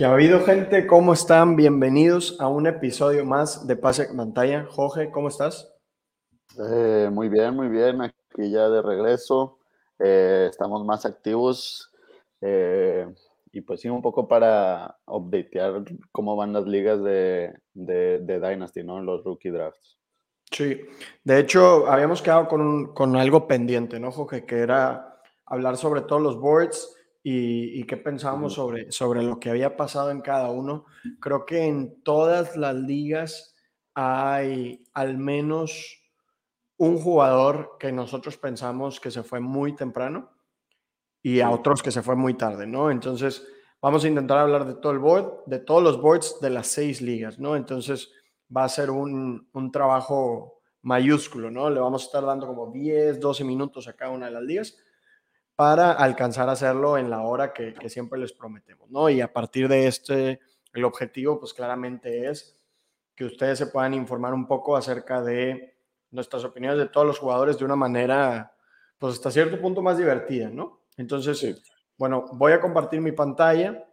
¿Qué ha habido, gente? ¿Cómo están? Bienvenidos a un episodio más de Pase Pantalla. Jorge, ¿cómo estás? Eh, muy bien, muy bien. Aquí ya de regreso. Eh, estamos más activos. Eh, y pues sí, un poco para updatear cómo van las ligas de, de, de Dynasty, ¿no? Los rookie drafts. Sí, de hecho, habíamos quedado con, con algo pendiente, ¿no, Jorge? Que era hablar sobre todos los boards y, y qué pensábamos sobre, sobre lo que había pasado en cada uno. Creo que en todas las ligas hay al menos un jugador que nosotros pensamos que se fue muy temprano y a otros que se fue muy tarde, ¿no? Entonces, vamos a intentar hablar de todo el board, de todos los boards de las seis ligas, ¿no? Entonces, va a ser un, un trabajo mayúsculo, ¿no? Le vamos a estar dando como 10, 12 minutos a cada una de las ligas para alcanzar a hacerlo en la hora que, que, siempre les prometemos, ¿no? Y a partir de este, el objetivo, pues claramente es que ustedes se puedan informar un poco acerca de nuestras opiniones de todos los jugadores de una manera, pues hasta cierto punto más divertida, ¿no? Entonces, sí. bueno, voy a compartir mi pantalla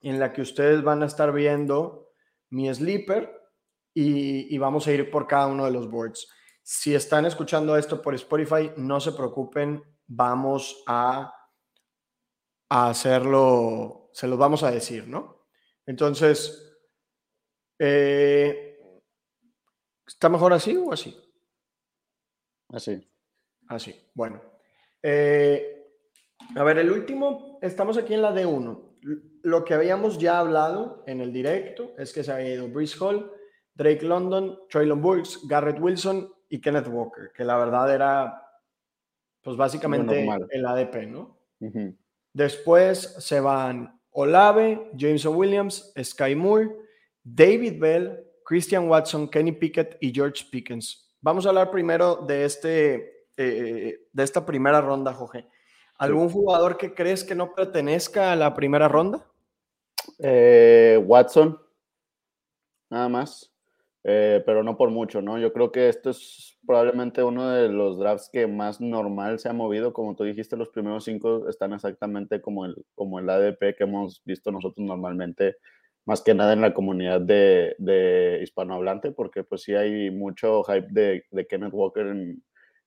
en la que ustedes van a estar viendo mi sleeper y, y vamos a ir por cada uno de los boards. Si están escuchando esto por Spotify, no se preocupen, vamos a, a, hacerlo, se los vamos a decir, ¿no? Entonces, eh, ¿está mejor así o así? Así. Así, bueno. Eh, a ver, el último, estamos aquí en la D1. Lo que habíamos ya hablado en el directo es que se había ido Brice Hall, Drake London, Traylon Burks, Garrett Wilson y Kenneth Walker, que la verdad era pues básicamente el ADP, ¿no? Uh -huh. Después se van Olave, Jameson Williams, Sky Moore, David Bell, Christian Watson, Kenny Pickett y George Pickens. Vamos a hablar primero de, este, eh, de esta primera ronda, Jorge. ¿Algún sí. jugador que crees que no pertenezca a la primera ronda? Eh, Watson, nada más. Eh, pero no por mucho, ¿no? Yo creo que esto es probablemente uno de los drafts que más normal se ha movido. Como tú dijiste, los primeros cinco están exactamente como el, como el ADP que hemos visto nosotros normalmente, más que nada en la comunidad de, de hispanohablante, porque pues sí hay mucho hype de, de Kenneth Walker en,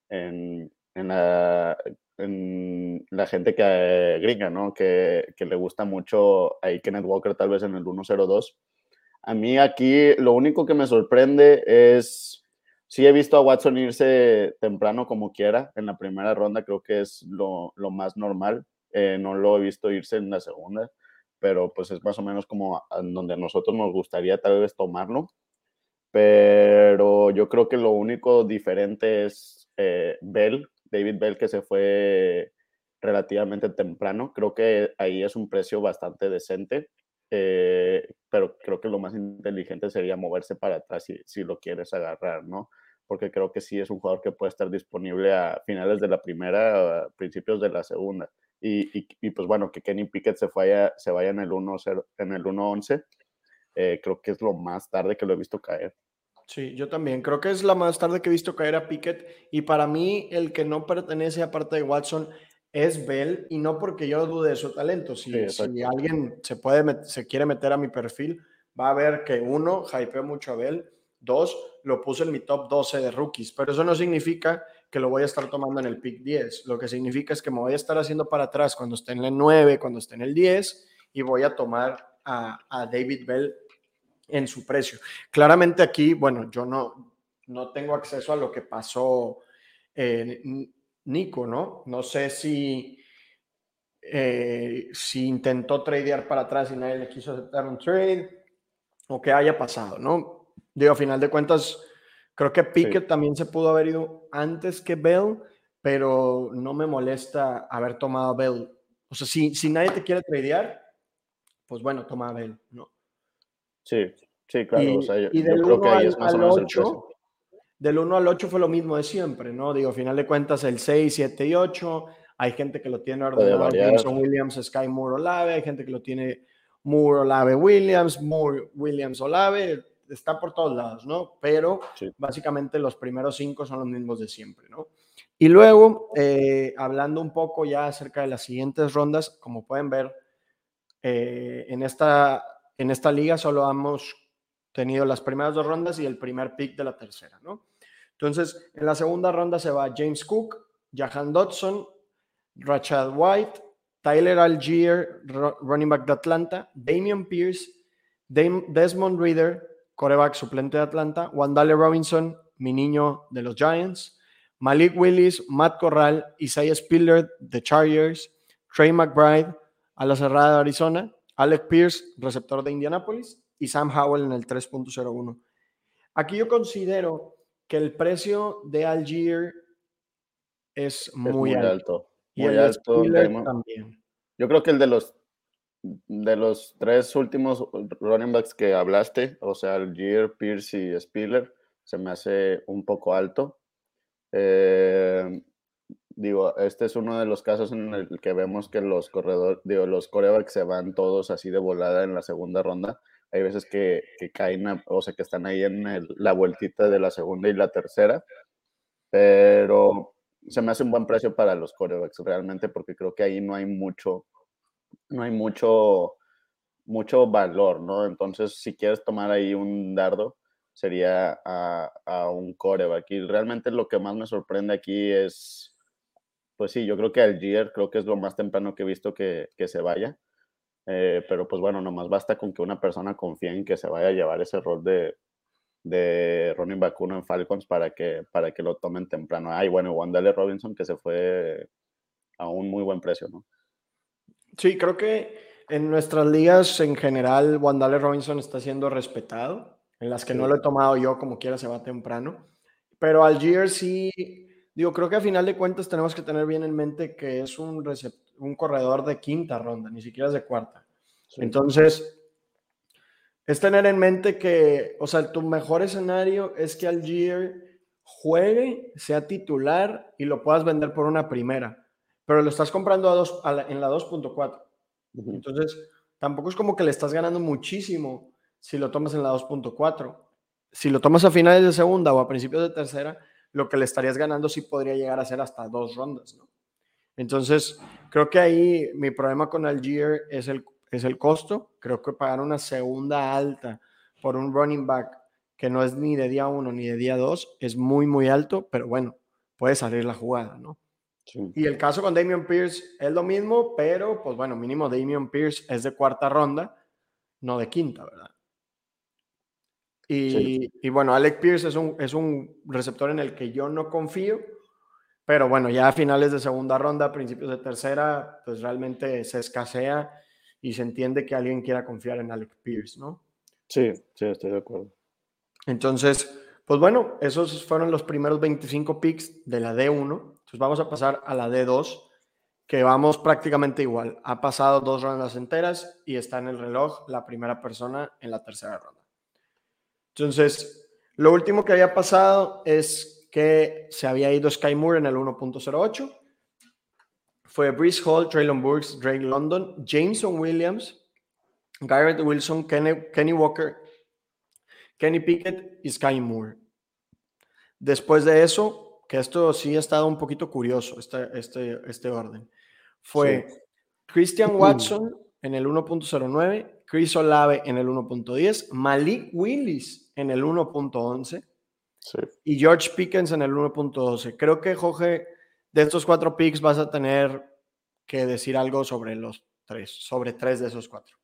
en, en, la, en, la, gente que eh, gringa, ¿no? Que, que le gusta mucho ahí Kenneth Walker tal vez en el 102 a mí aquí lo único que me sorprende es, sí he visto a Watson irse temprano como quiera en la primera ronda, creo que es lo, lo más normal. Eh, no lo he visto irse en la segunda, pero pues es más o menos como donde a nosotros nos gustaría tal vez tomarlo. Pero yo creo que lo único diferente es eh, Bell, David Bell, que se fue relativamente temprano. Creo que ahí es un precio bastante decente. Eh, pero creo que lo más inteligente sería moverse para atrás si, si, lo quieres agarrar, ¿no? Porque creo que sí es un jugador que puede estar disponible a finales de la primera, a principios de la segunda. Y, y, y, pues bueno, que Kenny Pickett se vaya, se vaya en el 1-11, en el 1-11 eh, creo que es lo más tarde que lo he visto caer. Sí, yo también. Creo que es la más tarde que he visto caer a Pickett. Y para mí, el que no pertenece a parte de Watson es Bell y no porque yo dude de su talento. Si, sí, si alguien se, puede, se quiere meter a mi perfil, va a ver que uno, hypeo mucho a Bell, dos, lo puse en mi top 12 de rookies, pero eso no significa que lo voy a estar tomando en el pick 10. Lo que significa es que me voy a estar haciendo para atrás cuando esté en el 9, cuando esté en el 10 y voy a tomar a, a David Bell en su precio. Claramente aquí, bueno, yo no, no tengo acceso a lo que pasó. Eh, Nico, ¿no? No sé si, eh, si intentó tradear para atrás y nadie le quiso aceptar un trade o qué haya pasado, ¿no? Digo, a final de cuentas, creo que Pickett sí. también se pudo haber ido antes que Bell, pero no me molesta haber tomado a Bell. O sea, si, si nadie te quiere tradear, pues bueno, toma a Bell, ¿no? Sí, sí, claro. Y, o sea, yo, y del yo creo que ahí al, es más o menos el 8, precio. Del 1 al 8 fue lo mismo de siempre, ¿no? Digo, a final de cuentas, el 6, 7 y 8, hay gente que lo tiene ordenado. Jameson Williams, Sky Moore, Olave, hay gente que lo tiene Moore, Olave, Williams, Moore, Williams, Olave, está por todos lados, ¿no? Pero Sí. básicamente los primeros cinco son los mismos de siempre, ¿no? Y luego, eh, hablando un poco ya acerca de las siguientes rondas, como pueden ver, eh, en, esta, en esta liga solo hemos tenido las primeras dos rondas y el primer pick de la tercera, ¿no? Entonces, en la segunda ronda se va James Cook, Jahan Dodson, Rachad White, Tyler Algier, running back de Atlanta, Damian Pierce, Desmond Reader, coreback suplente de Atlanta, Wandale Robinson, mi niño de los Giants, Malik Willis, Matt Corral, Isaiah Spiller de Chargers, Trey McBride, a la cerrada de Arizona, Alec Pierce, receptor de Indianapolis, y Sam Howell en el 3.01. Aquí yo considero que el precio de Algier es muy, alto. Y el alto. también. Yo creo que el de los de los tres últimos running backs que hablaste, o sea, Algier, Pierce y Spiller, se me hace un poco alto. Eh, digo, este es uno de los casos en el que vemos que los corredores, digo, los corebacks se van todos así de volada en la segunda ronda. Hay veces que, caen, o sea, que están ahí en la vueltita de la segunda y la tercera, pero se me hace un buen precio para los corebacks realmente porque creo que ahí no hay mucho, no hay mucho, mucho valor, ¿no? Entonces, si quieres tomar ahí un dardo, sería a, a un coreback. Y realmente lo que más me sorprende aquí es, pues sí, yo creo que Algier creo que es lo más temprano que he visto que, que se vaya. Eh, pero pues bueno, nomás basta con que una persona confíe en que se vaya a llevar ese rol de, de running back en Falcons para que, para que lo tomen temprano. Ay, bueno, Wandale Robinson que se fue a un muy buen precio, ¿no? Sí, creo que en nuestras ligas en general Wandale Robinson está siendo respetado. En las que no lo he tomado yo, como quiera, se va temprano. Pero Algier sí, digo, creo que a final de cuentas tenemos que tener bien en mente que es un un corredor de quinta ronda, ni siquiera es de cuarta. Entonces, es tener en mente que, o sea, tu mejor escenario es que Algier juegue, sea titular y lo puedas vender por una primera, pero lo estás comprando a dos, en la 2.4. Entonces, tampoco es como que le estás ganando muchísimo si lo tomas en la 2.4. Si lo tomas a finales de segunda o a principios de tercera, lo que le estarías ganando sí podría llegar a ser hasta dos rondas, ¿no? Entonces, creo que ahí mi problema con Algier es el, es el costo. Creo que pagar una segunda alta por un running back que no es ni de día uno ni de día dos es muy, muy alto, pero bueno, puede salir la jugada, ¿no? Y el caso con Damian Pierce es lo mismo, pero pues bueno, mínimo Damian Pierce es de cuarta ronda, no de quinta, ¿verdad? Y, y bueno, Alec Pierce es un, es un receptor en el que yo no confío pero bueno, ya a finales de segunda ronda, principios de tercera, pues realmente se escasea y se entiende que alguien quiera confiar en Alex Pierce, ¿no? Sí, sí, estoy de acuerdo. Entonces, pues bueno, esos fueron los primeros 25 picks de la D1. Entonces vamos a pasar a la D2, que vamos prácticamente igual. Ha pasado dos rondas enteras y está en el reloj la primera persona en la tercera ronda. Entonces, lo último que había pasado es que se había ido Sky Moore en el 1.08. Fue Brice Hall, Traylon Burks, Drake London, Jameson Williams, Garrett Wilson, Kenny, Walker, Kenny Pickett y Sky Moore. Después de eso, que esto sí ha estado un poquito curioso, este, este, este orden, fue Christian Watson en el 1.09, Chris Olave en el 1.10, Malik Willis en el 1.11, y George Pickens en el 1.12. Creo que, Jorge, de estos cuatro picks vas a tener que decir algo sobre los tres, sobre tres de esos cuatro.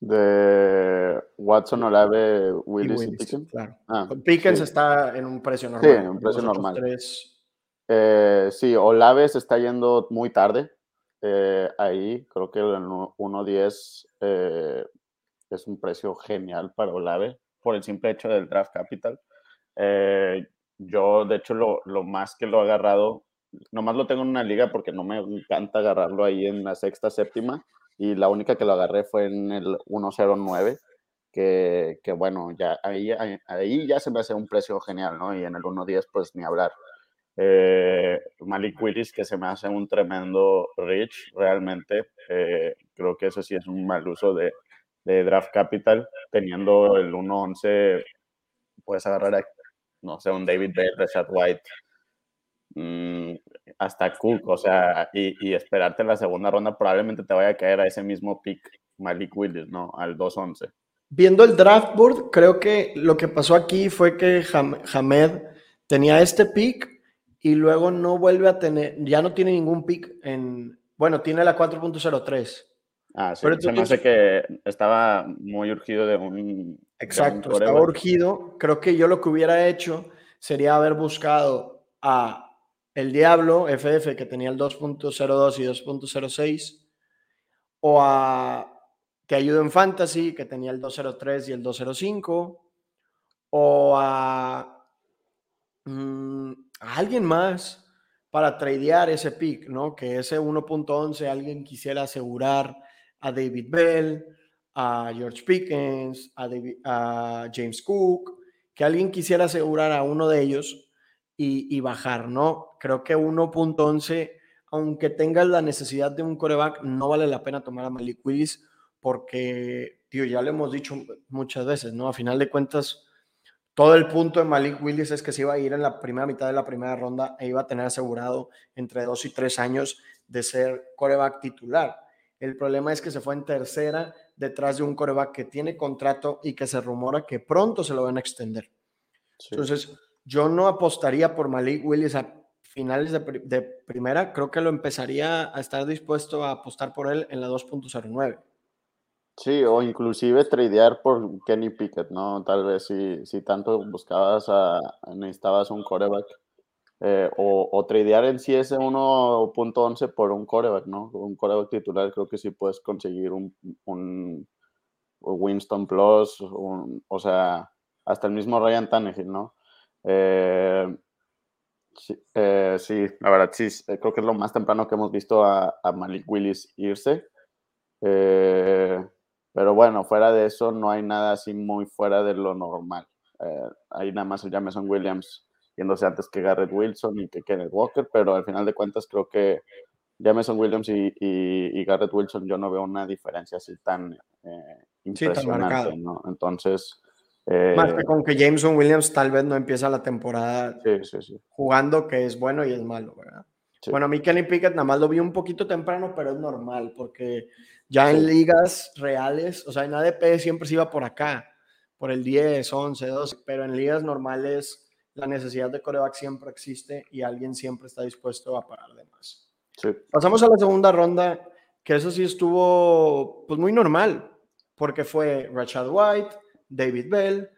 De Watson, Olave, Willis y, Pickens. Claro. Ah, Pickens está en un precio normal. Sí, en un precio normal. Eh, sí, Olave se está yendo muy tarde. Eh, ahí creo que el 1.10 eh, es un precio genial para Olave por el simple hecho del draft capital. Eh, yo, de hecho, lo, lo, más que lo he agarrado, nomás lo tengo en una liga porque no me encanta agarrarlo ahí en la sexta, séptima, y la única que lo agarré fue en el 109, que, que bueno, ya ahí, ahí ya se me hace un precio genial, ¿no? Y en el 110, pues ni hablar. Eh, Malik Willis, que se me hace un tremendo rich, realmente. Eh, creo que eso sí es un mal uso de, de draft capital, teniendo el 111 puedes agarrar a no sé, un David Bell, Rashad White, mm, hasta Cook, o sea, y, esperarte en la segunda ronda, probablemente te vaya a caer a ese mismo pick Malik Willis, ¿no? Al 2-11. Viendo el draft board, creo que lo que pasó aquí fue que Hamed tenía este pick y luego no vuelve a tener, ya no tiene ningún pick en, bueno, tiene la 4.03. Ah, sí, Pero se me hace que estaba muy urgido de un... Exacto, estaba urgido. Creo que yo lo que hubiera hecho sería haber buscado a el Diablo FF que tenía el 2.02 y 2.06 o a Te Ayudo en Fantasy que tenía el 203 y el 205 o a, mm, a alguien más para tradear ese pick, ¿no? Que ese 1.11 alguien quisiera asegurar a David Bell, a George Pickens, a, James Cook, que alguien quisiera asegurar a uno de ellos y, bajar, ¿no? Creo que 1.11, aunque tengas la necesidad de un coreback, no vale la pena tomar a Malik Willis porque, tío, ya lo hemos dicho muchas veces, ¿no? A final de cuentas, todo el punto de Malik Willis es que se iba a ir en la primera mitad de la primera ronda e iba a tener asegurado entre dos y tres años de ser coreback titular. El problema es que se fue en tercera detrás de un coreback que tiene contrato y que se rumora que pronto se lo van a extender. Entonces, yo no apostaría por Malik Willis a finales de, primera. Creo que lo empezaría a estar dispuesto a apostar por él en la 2.09. Sí, o inclusive tradear por Kenny Pickett, ¿no? Tal vez si, si tanto buscabas a, necesitabas un coreback. Eh, o, o, tradear sí ese 1.11 por un coreback, ¿no? Un coreback titular, creo que sí puedes conseguir un, un Winston Plus, o sea, hasta el mismo Ryan Tannehill, ¿no? Eh, eh, sí, la verdad sí, eh, creo que es lo más temprano que hemos visto a, Malik Willis irse. pero bueno, fuera de eso no hay nada así muy fuera de lo normal. hay nada más el Jameson Williams yéndose antes que Garrett Wilson y que Kenneth Walker, pero al final de cuentas creo que Jameson Williams y, Garrett Wilson yo no veo una diferencia así tan impresionante, ¿no? Entonces, más que eh, con que Jameson Williams tal vez no empieza la temporada jugando, que es bueno y es malo, ¿verdad? Bueno, a mí Kenny Pickett nada más lo vi un poquito temprano, pero es normal, porque ya en ligas reales, o sea, en ADP siempre se iba por acá, por el 10, 11, 12, pero en ligas normales la necesidad de coreback siempre existe y alguien siempre está dispuesto a pagar de más. Pasamos a la segunda ronda, que eso sí estuvo pues muy normal, porque fue Rashad White, David Bell,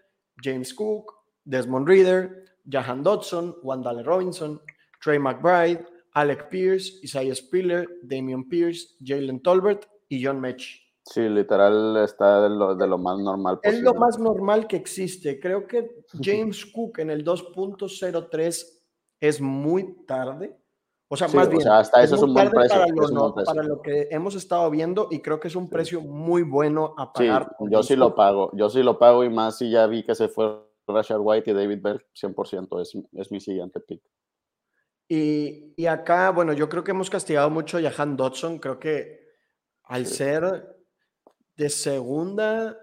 James Cook, Desmond Reader, Jahan Dodson, Wandale Robinson, Trey McBride, Alec Pierce, Isaiah Spiller, Damian Pierce, Jalen Tolbert y John Mech. Sí, literal está de lo, de lo, más normal posible. Es lo más normal que existe. Creo que James Cook en el 2.03 es muy tarde. O sea, más bien, hasta eso es un buen precio. Para lo, que hemos estado viendo y creo que es un precio muy bueno a pagar. yo sí lo pago, yo sí lo pago y más si ya vi que se fue Rashad White y David Bell, 100% es, es mi siguiente pick. Y, y, acá, bueno, yo creo que hemos castigado mucho a Jahan Dodson, creo que al ser de segunda,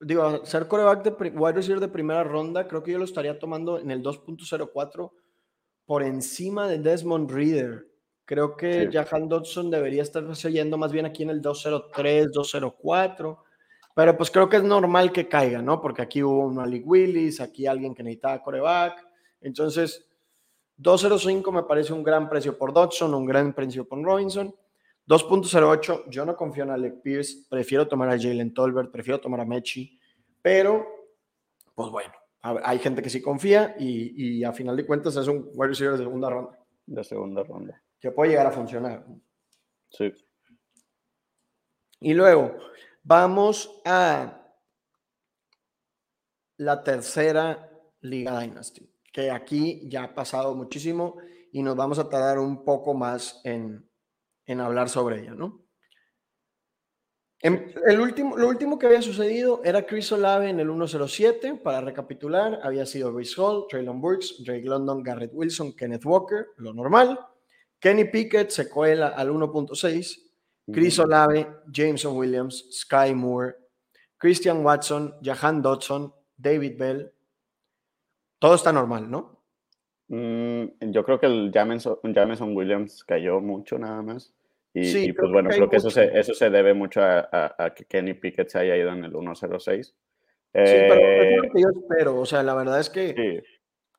digo, ser coreback de wide receiver de primera ronda, creo que yo lo estaría tomando en el 2.04 por encima de Desmond Reader. Creo que Jahan Dodson debería estar yendo más bien aquí en el 203, 204. Pero pues creo que es normal que caiga, ¿no? Porque aquí hubo un Malik Willis, aquí alguien que necesitaba coreback. Entonces, 205 me parece un gran precio por Dodson, un gran precio por Robinson. 2.08, yo no confío en Alec Pierce, prefiero tomar a Jalen Tolbert, prefiero tomar a Mechi, pero pues bueno, hay gente que sí confía y, a final de cuentas es un wide receiver de segunda ronda. De segunda ronda. Que puede llegar a funcionar. Sí. Y luego vamos a la tercera Liga Dynasty, que aquí ya ha pasado muchísimo y nos vamos a tardar un poco más en, en hablar sobre ella, ¿no? el último, lo último que había sucedido era Chris Olave en el 107. Para recapitular, había sido Reese Hall, Traylon Burks, Drake London, Garrett Wilson, Kenneth Walker, lo normal. Kenny Pickett se cuela al 1.6. Chris Olave, Jameson Williams, Sky Moore, Christian Watson, Jahan Dodson, David Bell. Todo está normal, ¿no? Mm, yo creo que el Jameson, Williams cayó mucho nada más. Y, pues bueno, creo que eso se, eso se debe mucho a, que Kenny Pickett se haya ido en el 1-0-6. sí, pero es lo eh, que yo espero. O sea, la verdad es que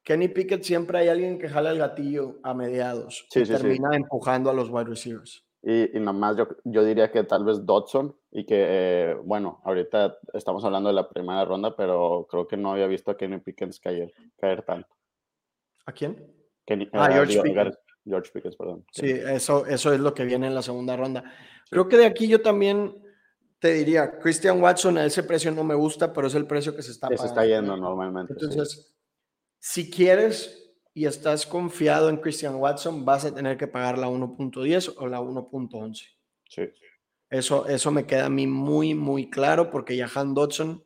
Kenny Pickett siempre hay alguien que jala el gatillo a mediados y termina empujando a los wide receivers. Y, y nomás yo, yo diría que tal vez Dodson y que, eh, bueno, ahorita estamos hablando de la primera ronda, pero creo que no había visto a Kenny Pickens caer, caer tanto. ¿A quién? ah, eh, George, Pickens. George Pickens. perdón. Sí, eso, eso es lo que viene en la segunda ronda. Creo que de aquí yo también te diría, Christian Watson, a ese precio no me gusta, pero es el precio que se está pagando. Se está yendo normalmente. Entonces, si quieres y estás confiado en Christian Watson, vas a tener que pagar la 1.10 o la 1.11. Sí. Eso, eso me queda a mí muy, muy claro porque Jahan Dodson,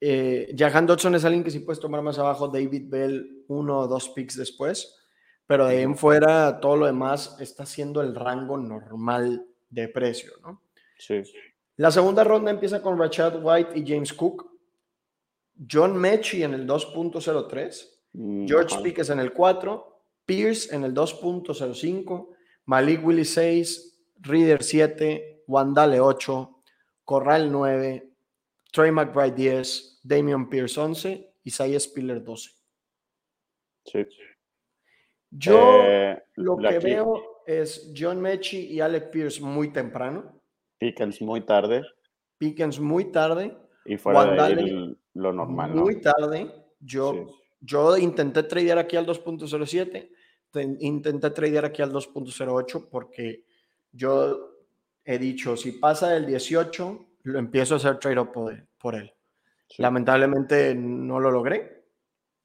eh, Jahan Dodson es alguien que sí puedes tomar más abajo, David Bell uno o dos picks después, pero de ahí en fuera todo lo demás está siendo el rango normal de precio, ¿no? Sí. La segunda ronda empieza con Rashad White y James Cook, John Mechie en el 2.03, Mm, George Pickens en el 4, Pierce en el 2.05, Malik Willis 6, Reader 7, Wandale 8, Corral 9, Trey McBride 10, Damian Pierce 11, Isaiah Spiller 12. Sí. Yo eh, lo que veo es John Mechie y Alec Pierce muy temprano. Pickens muy tarde. Pickens muy tarde. Y fuera de lo normal. Muy tarde. Yo yo intenté tradear aquí al 2.07, intenté tradear aquí al 2.08 porque yo he dicho, si pasa del 18, lo empiezo a hacer trade por, por él. Lamentablemente no lo logré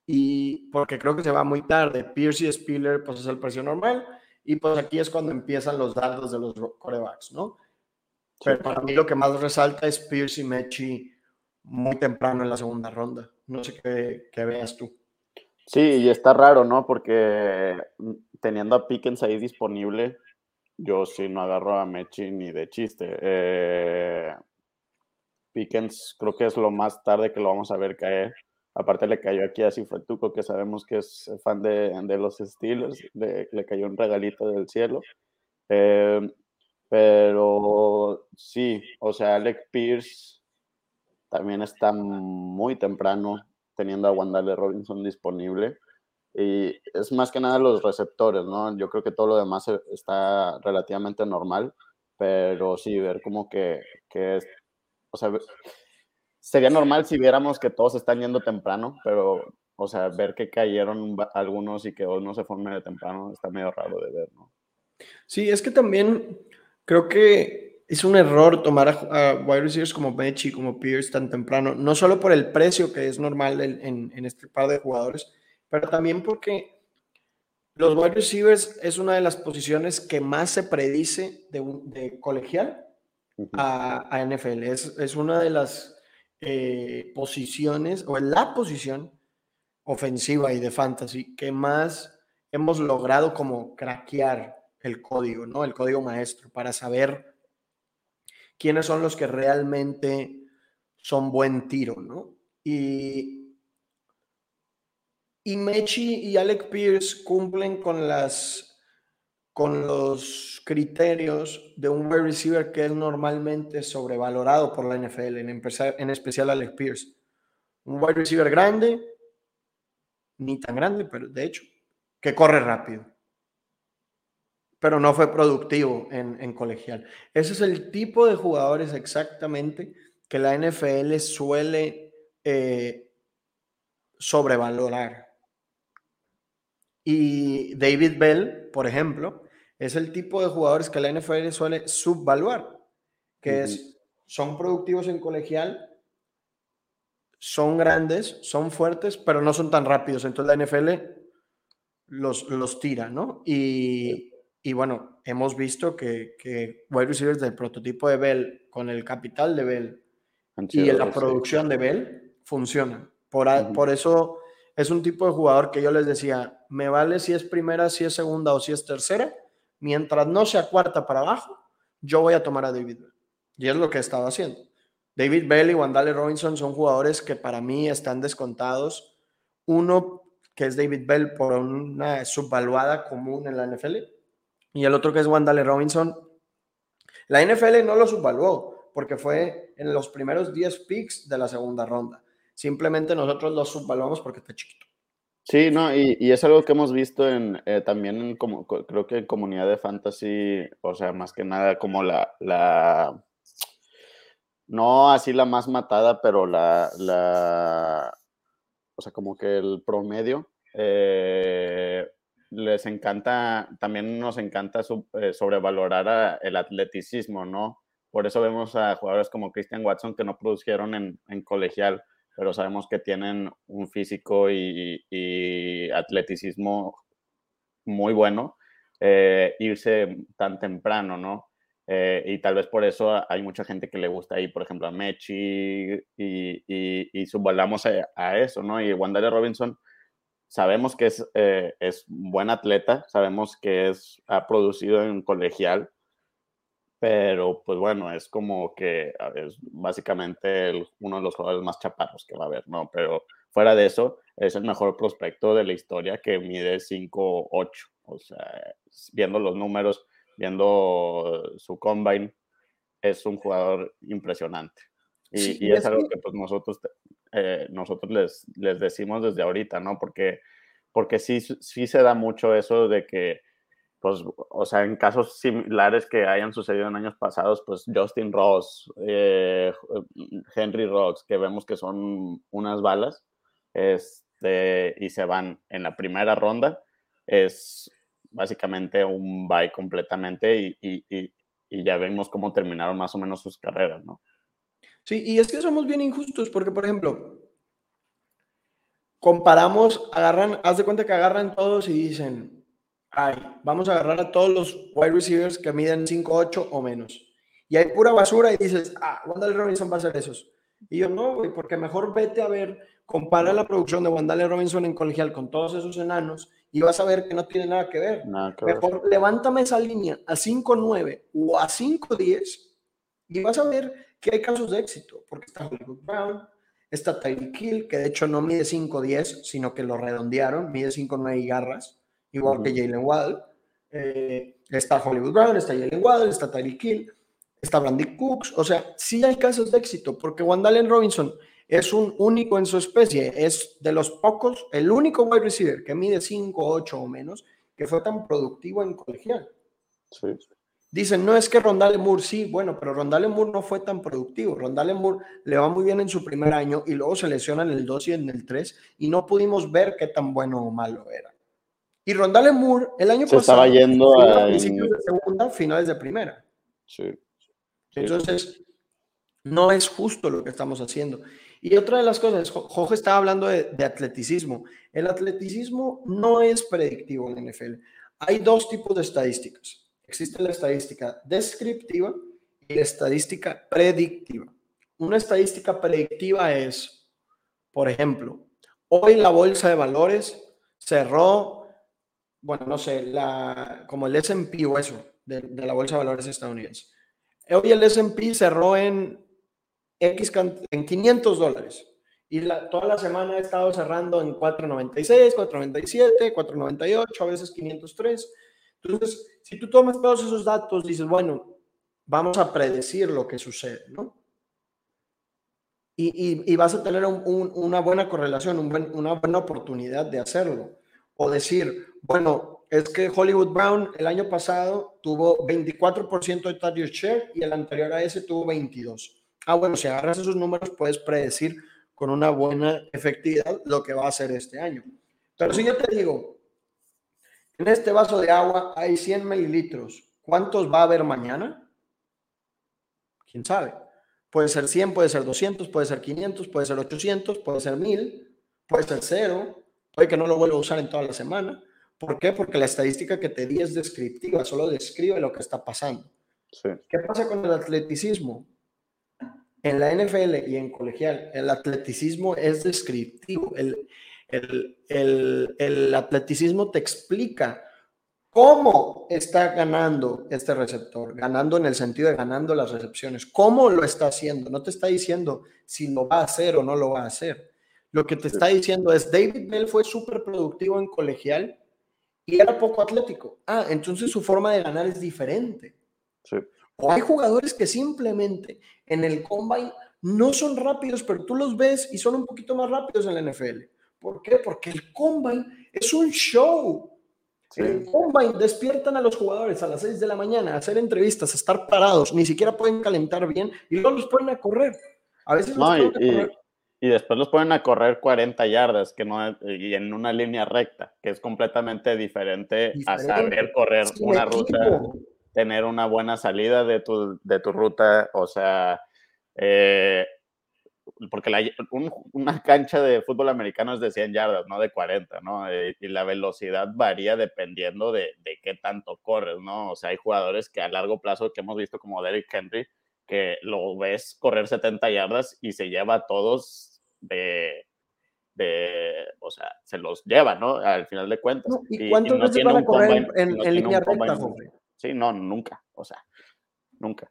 y porque creo que se va muy tarde. Pierce y Spiller pues es el precio normal y pues aquí es cuando empiezan los datos de los corebacks, ¿no? Pero para mí lo que más resalta es Pierce y Mechi muy temprano en la segunda ronda. No sé qué, qué veas tú. Sí, y está raro, ¿no? Porque mm, teniendo a Pickens ahí disponible, yo sí no agarro a Mechi ni de chiste. Eh, Pickens creo que es lo más tarde que lo vamos a ver caer. Aparte le cayó aquí a Cifretuco, que sabemos que es fan de, los estilos, le cayó un regalito del cielo. Eh, pero sí, o sea, Alec Pierce también está muy temprano teniendo a Wandale Robinson disponible. Y es más que nada los receptores, ¿no? Yo creo que todo lo demás e, está relativamente normal, pero sí, ver como que, que es, o sea, sería normal si viéramos que todos están yendo temprano, pero, o sea, ver que cayeron algunos y que no se fueron medio temprano está medio raro de ver, ¿no? Sí, es que también creo que es un error tomar a, wide receivers como Bechi, como Pierce tan temprano, no solo por el precio que es normal en, en, este par de jugadores, pero también porque los wide receivers es una de las posiciones que más se predice de, de colegial a, a, NFL. Es, es, una de las eh, posiciones, o en la posición ofensiva y de fantasy que más hemos logrado como craquear el código, ¿no? El código maestro para saber quiénes son los que realmente son buen tiro, ¿no? Y, y Mechi y Alec Pierce cumplen con las con los criterios de un wide receiver que es normalmente sobrevalorado por la NFL, en, en especial Alec Pierce. Un wide receiver grande, ni tan grande, pero de hecho, que corre rápido pero no fue productivo en, colegial. Ese es el tipo de jugadores exactamente que la NFL suele eh, sobrevalorar. Y David Bell, por ejemplo, es el tipo de jugadores que la NFL suele subvaluar, que es, son productivos en colegial, son grandes, son fuertes, pero no son tan rápidos. Entonces la NFL los, los tira, ¿no? Y, y bueno, hemos visto que, que wide receivers del prototipo de Bell con el capital de Bell y la producción de Bell funcionan. Por, por eso es un tipo de jugador que yo les decía, me vale si es primera, si es segunda o si es tercera, mientras no sea cuarta para abajo, yo voy a tomar a David Bell. Y es lo que he estado haciendo. David Bell y Wandale Robinson son jugadores que para mí están descontados. Uno que es David Bell por una subvaluada común en la NFL, y el otro que es Wandale Robinson. La NFL no lo subvaluó porque fue en los primeros 10 picks de la segunda ronda. Simplemente nosotros lo subvaluamos porque está chiquito. Sí, no, y, y, es algo que hemos visto en, eh, también como, creo que en comunidad de fantasy, o sea, más que nada como la, la no así la más matada, pero la, la o sea, como que el promedio, eh, les encanta, también nos encanta eh, sobrevalorar el atleticismo, ¿no? Por eso vemos a jugadores como Christian Watson que no produjeron en, en colegial pero sabemos que tienen un físico y, atleticismo muy bueno, eh, irse tan temprano, ¿no? Eh, y tal vez por eso hay mucha gente que le gusta ir, por ejemplo, a Mechi y, y, y subvalamos a, eso, ¿no? Y Wandale Robinson, sabemos que es, eh, es buen atleta, sabemos que es, ha producido en colegial, pero pues bueno, es como que es básicamente uno de los jugadores más chaparros que va a haber, ¿no? Pero fuera de eso, es el mejor prospecto de la historia que mide 5'8, o sea, viendo los números, viendo su combine, es un jugador impresionante. Y, y es, algo que pues nosotros, eh, nosotros les, les decimos desde ahorita, ¿no? Porque, porque sí, sí se da mucho eso de que pues, o sea, en casos similares que hayan sucedido en años pasados, pues Justin Ross, eh, Henry Rocks, que vemos que son unas balas, este, y se van en la primera ronda, es básicamente un bye completamente y, y, y, y ya vemos cómo terminaron más o menos sus carreras, ¿no? Sí, y es que somos bien injustos porque, por ejemplo, comparamos, agarran, haz de cuenta que agarran todos y dicen, ay, vamos a agarrar a todos los wide receivers que miden 5'8 o menos. Y hay pura basura y dices, ah, Wandale Robinson va a ser esos. Y yo, no, güey, porque mejor vete a ver, compara la producción de Wandale Robinson en colegial con todos esos enanos y vas a ver que no tiene nada que ver. mejor levántame esa línea a 5'9 o a 5'10 y vas a ver que hay casos de éxito, porque está Hollywood Brown, está Tyreek Hill, que de hecho no mide 5'10, sino que lo redondearon, mide 5'9 y garras igual que Jalen Waddle. Eh, está Hollywood Brown, está Jalen Waddle, está Tyreek Hill, está Brandy Cooks. O sea, sí hay casos de éxito, porque Wandalen Robinson es un único en su especie, es de los pocos, el único wide receiver que mide 5, 8 o menos, que fue tan productivo en colegial. Dicen, no es que Rondale Moore sí, bueno, pero Rondale Moore no fue tan productivo. Rondale Moore le va muy bien en su primer año y luego se lesiona en el 2 y en el 3 y no pudimos ver qué tan bueno o malo era. Y Rondale Moore el año pasado estaba yendo a principios de segunda, finales de primera. Sí. Entonces, no es justo lo que estamos haciendo. Y otra de las cosas, Jorge estaba hablando de, de, atleticismo. El atleticismo no es predictivo en la NFL. Hay dos tipos de estadísticas. Existe la estadística descriptiva y la estadística predictiva. Una estadística predictiva es, por ejemplo, hoy la bolsa de valores cerró bueno, no sé, la, como el S&P o eso, de, la Bolsa de Valores estadounidense. Hoy el S&P cerró en X en 500 dólares y toda la semana ha estado cerrando en 4.96, 4.97, 4.98, a veces 503. Entonces, si tú tomas todos esos datos, dices, bueno, vamos a predecir lo que sucede, ¿no? Y, y, y vas a tener un, un, una buena correlación, una buena oportunidad de hacerlo. O decir, bueno, es que Hollywood Brown el año pasado tuvo 24% de target share y el anterior a ese tuvo 22. Ah, bueno, si agarras esos números puedes predecir con una buena efectividad lo que va a hacer este año. Pero si yo te digo, en este vaso de agua hay 100 mililitros, ¿cuántos va a haber mañana? ¿Quién sabe? Puede ser 100, puede ser 200, puede ser 500, puede ser 800, puede ser 1000, puede ser 0, puede que no lo vuelva a usar en toda la semana. ¿Por qué? Porque la estadística que te di es descriptiva, solo describe lo que está pasando. ¿Qué pasa con el atleticismo? En la NFL y en colegial, el atleticismo es descriptivo. El, el, el, el atleticismo te explica cómo está ganando este receptor, ganando en el sentido de ganando las recepciones, cómo lo está haciendo. No te está diciendo si lo va a hacer o no lo va a hacer Lo que te está diciendo es, David Bell fue súper productivo en colegial y era poco atlético. Ah, entonces su forma de ganar es diferente. Sí. O hay jugadores que simplemente en el combine no son rápidos, pero tú los ves y son un poquito más rápidos en la NFL. ¿Por qué? Porque el combine es un show. En el combine despiertan a los jugadores a las 6 de la mañana a hacer entrevistas, a estar parados, ni siquiera pueden calentar bien y luego los ponen a correr. A veces los no, y, y, después los ponen a correr 40 yardas que no, y en una línea recta, que es completamente diferente, a saber correr una ruta, tener una buena salida de tu, de tu ruta, o sea, eh, porque la, una cancha de fútbol americano es de 100 yardas, no de 40, ¿no? Eh, y la velocidad varía dependiendo de, de, qué tanto corres, ¿no? O sea, hay jugadores que a largo plazo que hemos visto como Derrick Henry, que lo ves correr 70 yardas y se lleva a todos de, de o sea, se los lleva, ¿no? Al final de cuentas. ¿Y, cuántos veces van a correr en, en línea recta, Sí, no, nunca, o sea, nunca.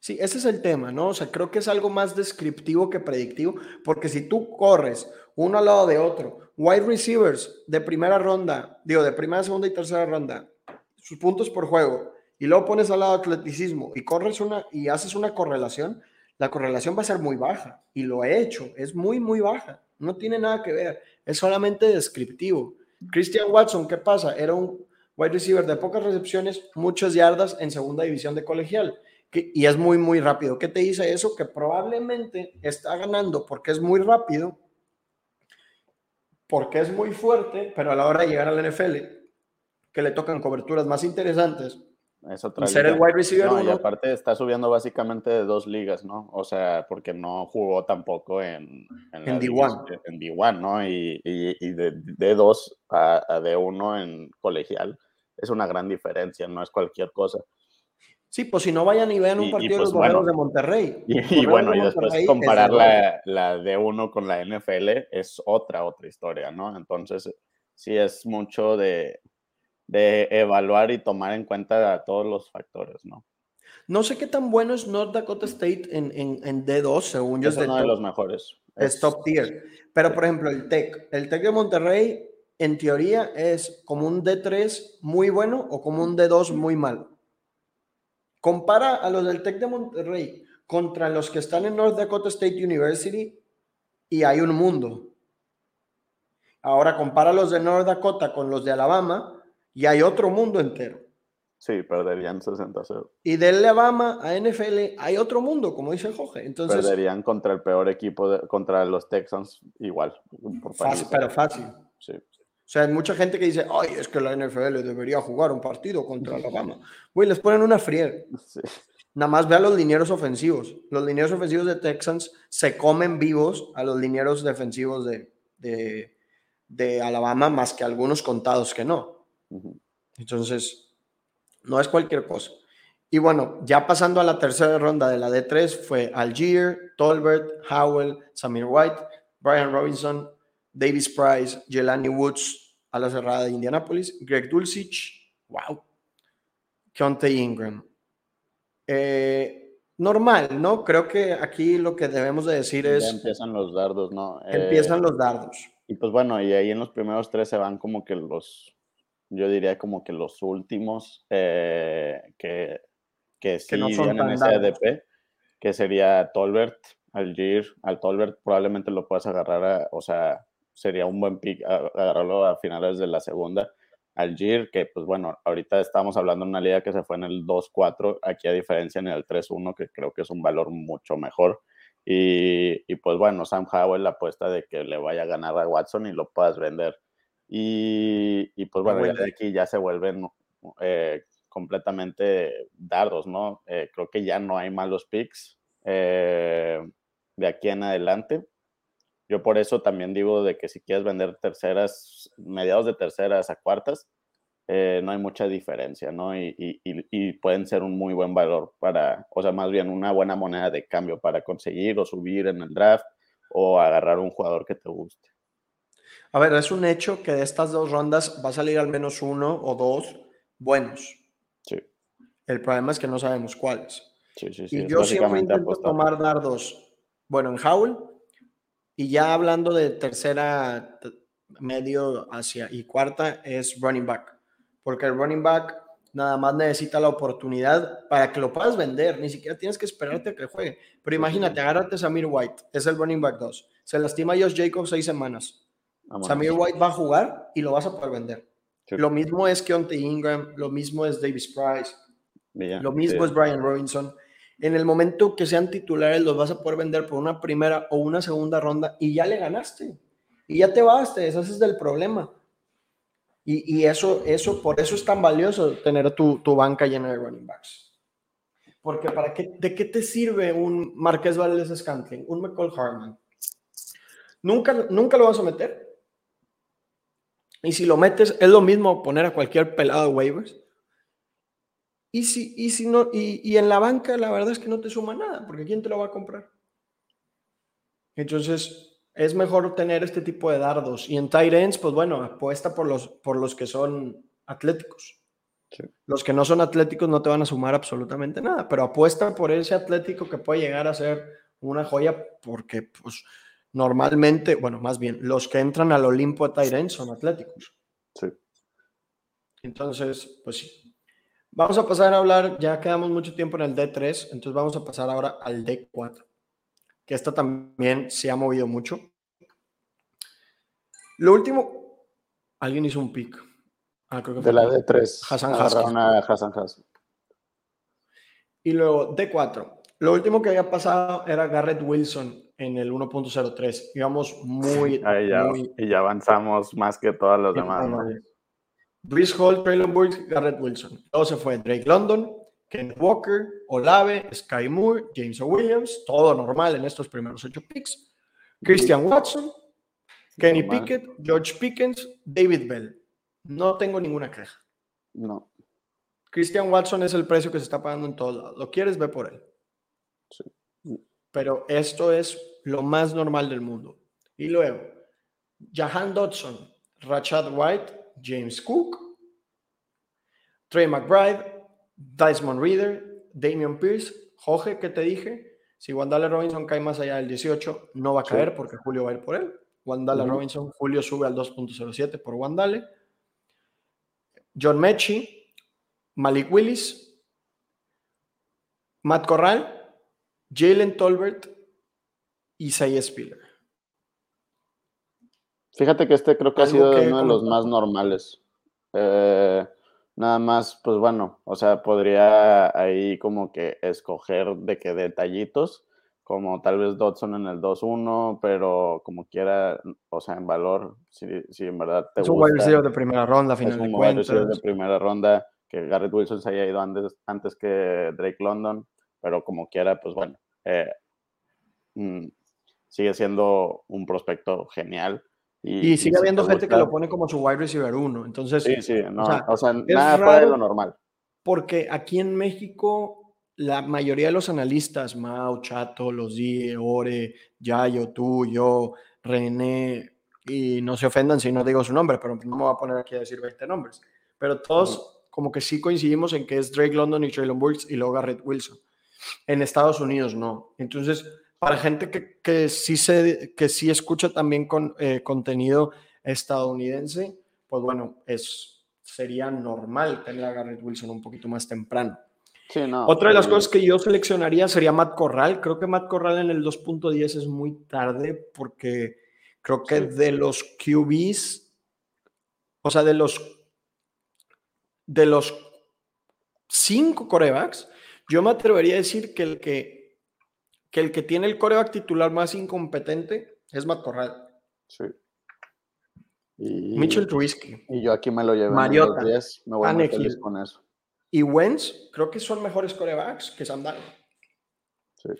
Sí, ese es el tema, ¿no? O sea, creo que es algo más descriptivo que predictivo, porque si tú corres uno al lado de otro, wide receivers de primera ronda, digo, de primera, segunda y tercera ronda, sus puntos por juego, y luego pones al lado atleticismo y corres una y haces una correlación, la correlación va a ser muy baja, y lo he hecho, es muy, muy baja, no tiene nada que ver, es solamente descriptivo. Christian Watson, ¿qué pasa? Era un wide receiver de pocas recepciones, muchas yardas en segunda división de colegial y es muy, muy rápido. ¿Qué te dice eso? Que probablemente está ganando porque es muy rápido, porque es muy fuerte, pero a la hora de llegar al NFL, que le tocan coberturas más interesantes, es otra ser el wide receiver Y aparte está subiendo básicamente de dos ligas, ¿no? O sea, porque no jugó tampoco en, en, D1. En D1, ¿no? Y, y, de D2 a, a D1 en colegial es una gran diferencia, no es cualquier cosa. Sí, pues si no vayan y vean un partido de los pues, de Monterrey. Y, bueno, y después comparar la, la de uno con la NFL es otra, otra historia, ¿no? Entonces, sí es mucho de, de evaluar y tomar en cuenta todos los factores, ¿no? No sé qué tan bueno es North Dakota State en, en, en D2, según yo. Es, uno de los mejores. Es, top tier. Pero, por ejemplo, el TEC. El TEC de Monterrey, en teoría, es como un D3 muy bueno o como un D2 muy malo. Compara a los del TEC de Monterrey contra los que están en North Dakota State University y hay un mundo. Ahora compara los de North Dakota con los de Alabama y hay otro mundo entero. Sí, perderían 60-0. Y de Alabama a NFL hay otro mundo, como dice Jorge. Entonces, perderían contra el peor equipo, contra los Texans igual. fácil, pero fácil. Sí. O sea, hay mucha gente que dice, ay, es que la NFL debería jugar un partido contra Alabama. Güey, les ponen una friega. Nada más ve a los linieros ofensivos. Los linieros ofensivos de Texans se comen vivos a los linieros defensivos de, de, Alabama, más que algunos contados que no. Entonces, no es cualquier cosa. Y bueno, ya pasando a la tercera ronda de la D3 fue Algier, Tolbert, Howell, Samir White, Brian Robinson, Davis Price, Jelani Woods a la cerrada de Indianapolis, Greg Dulcich, wow, Keontae Ingram. Eh, normal, ¿no? Creo que aquí lo que debemos de decir es... empiezan los dardos, ¿no? empiezan los dardos. Y pues bueno, y ahí en los primeros tres se van como que los, yo diría como que los últimos eh, que, que sí no son en ese ADP, que sería Tolbert, Algier, al Tolbert probablemente lo puedas agarrar, o sea, sería un buen pick agarrarlo a finales de la segunda. Algir, que pues bueno, ahorita estamos hablando de una liga que se fue en el 2-4, aquí a diferencia en el 3-1, que creo que es un valor mucho mejor. Y, y, pues bueno, Sam Howell la apuesta de que le vaya a ganar a Watson y lo puedas vender. Y, y pues bueno, ya de aquí ya se vuelven eh, completamente dardos, ¿no? Eh, creo que ya no hay malos picks eh, de aquí en adelante. Yo por eso también digo de que si quieres vender terceras, mediados de terceras a cuartas, eh, no hay mucha diferencia, ¿no? Y, y, y, pueden ser un muy buen valor para, o sea, más bien una buena moneda de cambio para conseguir o subir en el draft o agarrar un jugador que te guste. A ver, es un hecho que de estas dos rondas va a salir al menos uno o dos buenos. Sí. El problema es que no sabemos cuáles. Sí, sí, sí. Y yo siempre intento tomar dardos. Bueno, en Howl Y ya hablando de tercera, medio hacia y cuarta es running back, porque el running back nada más necesita la oportunidad para que lo puedas vender, ni siquiera tienes que esperarte a que juegue. Pero imagínate, agárrate a Samir White, es el running back 2, se lastima a Josh Jacobs seis semanas. Samir White va a jugar y lo vas a poder vender. Lo mismo es Keontae Ingram, lo mismo es Davis Price, lo mismo es Brian Robinson. En el momento que sean titulares, los vas a poder vender por una primera o una segunda ronda y ya le ganaste. Y ya te vas, te deshaces del problema. Y, eso, eso, por eso es tan valioso tener tu, tu banca llena de running backs. Porque para qué, ¿de qué te sirve un Marqués Valdez Scantling, un McCall Harman? Nunca, nunca lo vas a meter. Y si lo metes, es lo mismo poner a cualquier pelado de waivers. Y si, y si no, y, y, en la banca la verdad es que no te suma nada, porque ¿quién te lo va a comprar? Entonces, es mejor tener este tipo de dardos. Y en tight ends, pues bueno, apuesta por los, por los que son atléticos. Los que no son atléticos no te van a sumar absolutamente nada, pero apuesta por ese atlético que puede llegar a ser una joya porque pues normalmente, bueno, más bien, los que entran al Olimpo de tight ends son atléticos. Sí. Entonces, pues sí. Vamos a pasar a hablar, ya quedamos mucho tiempo en el D3, entonces vamos a pasar ahora al D4 que esta también se ha movido mucho. Lo último, alguien hizo un pick. Ah, de la D3. Hassan Hassan Y luego D4. Lo último que había pasado era Garrett Wilson en el 1.03. Íbamos muy, Y ya avanzamos más que todas las demás. Brice Hall, Traylon Burks, Garrett Wilson. Todo se fue Drake London, Ken Walker, Olave, Sky Moore, James Williams, todo normal en estos primeros ocho picks. Christian Watson, Kenny Pickett, George Pickens, David Bell. No tengo ninguna queja. No. Christian Watson es el precio que se está pagando en todos lados. Lo quieres, ve por él. Sí. Pero esto es lo más normal del mundo. Y luego, Jahan Dodson, Rachad White, James Cook, Trey McBride, Desmond Reader, Damian Pierce, Jorge, que te dije, si Wandale Robinson cae más allá del 18, no va a caer porque Julio va a ir por él. Wandale Robinson, Julio sube al 2.07 por Wandale. John Mechie, Malik Willis, Matt Corral, Jalen Tolbert y Say Spiller. Fíjate que este creo que ha sido uno de los más normales. Eh, Nada más, pues bueno, o sea, podría ahí como que escoger de qué detallitos, como tal vez Dodson en el 2-1, pero como quiera, o sea, en valor, si, si en verdad te es un wide de primera ronda, final es un de primera ronda, que Garrett Wilson se haya ido antes, antes que Drake London, pero como quiera, pues bueno, eh, mm, sigue siendo un prospecto genial. Y, sigue habiendo gente que lo pone como su wide receiver uno. Entonces, sí, sí, no, o sea, nada fuera de lo normal. Porque aquí en México, la mayoría de los analistas, Mau, Chato, Los Die, Ore, Yayo, tú, yo, René, y no se ofendan si no digo su nombre, pero no me voy a poner aquí a decir 20 nombres. Pero todos, como que sí coincidimos en que es Drake London y Traylon Burks y luego Garrett Wilson. En Estados Unidos no. Entonces, para gente que, que, sí, se, que sí escucha también con, eh, contenido estadounidense, pues bueno, es, sería normal tener a Garrett Wilson un poquito más temprano. Otra de las cosas que yo seleccionaría sería Matt Corral. Creo que Matt Corral en el 2.10 es muy tarde porque creo que de los QBs, o sea, de los de los cinco corebacks, yo me atrevería a decir que el que que el que tiene el coreback titular más incompetente es Matt Corral. Sí. Y, Mitchell Trubisky. Y yo aquí me lo llevo. Mariota. me voy a feliz con eso. Y Wentz, creo que son mejores corebacks que Sam Sí. O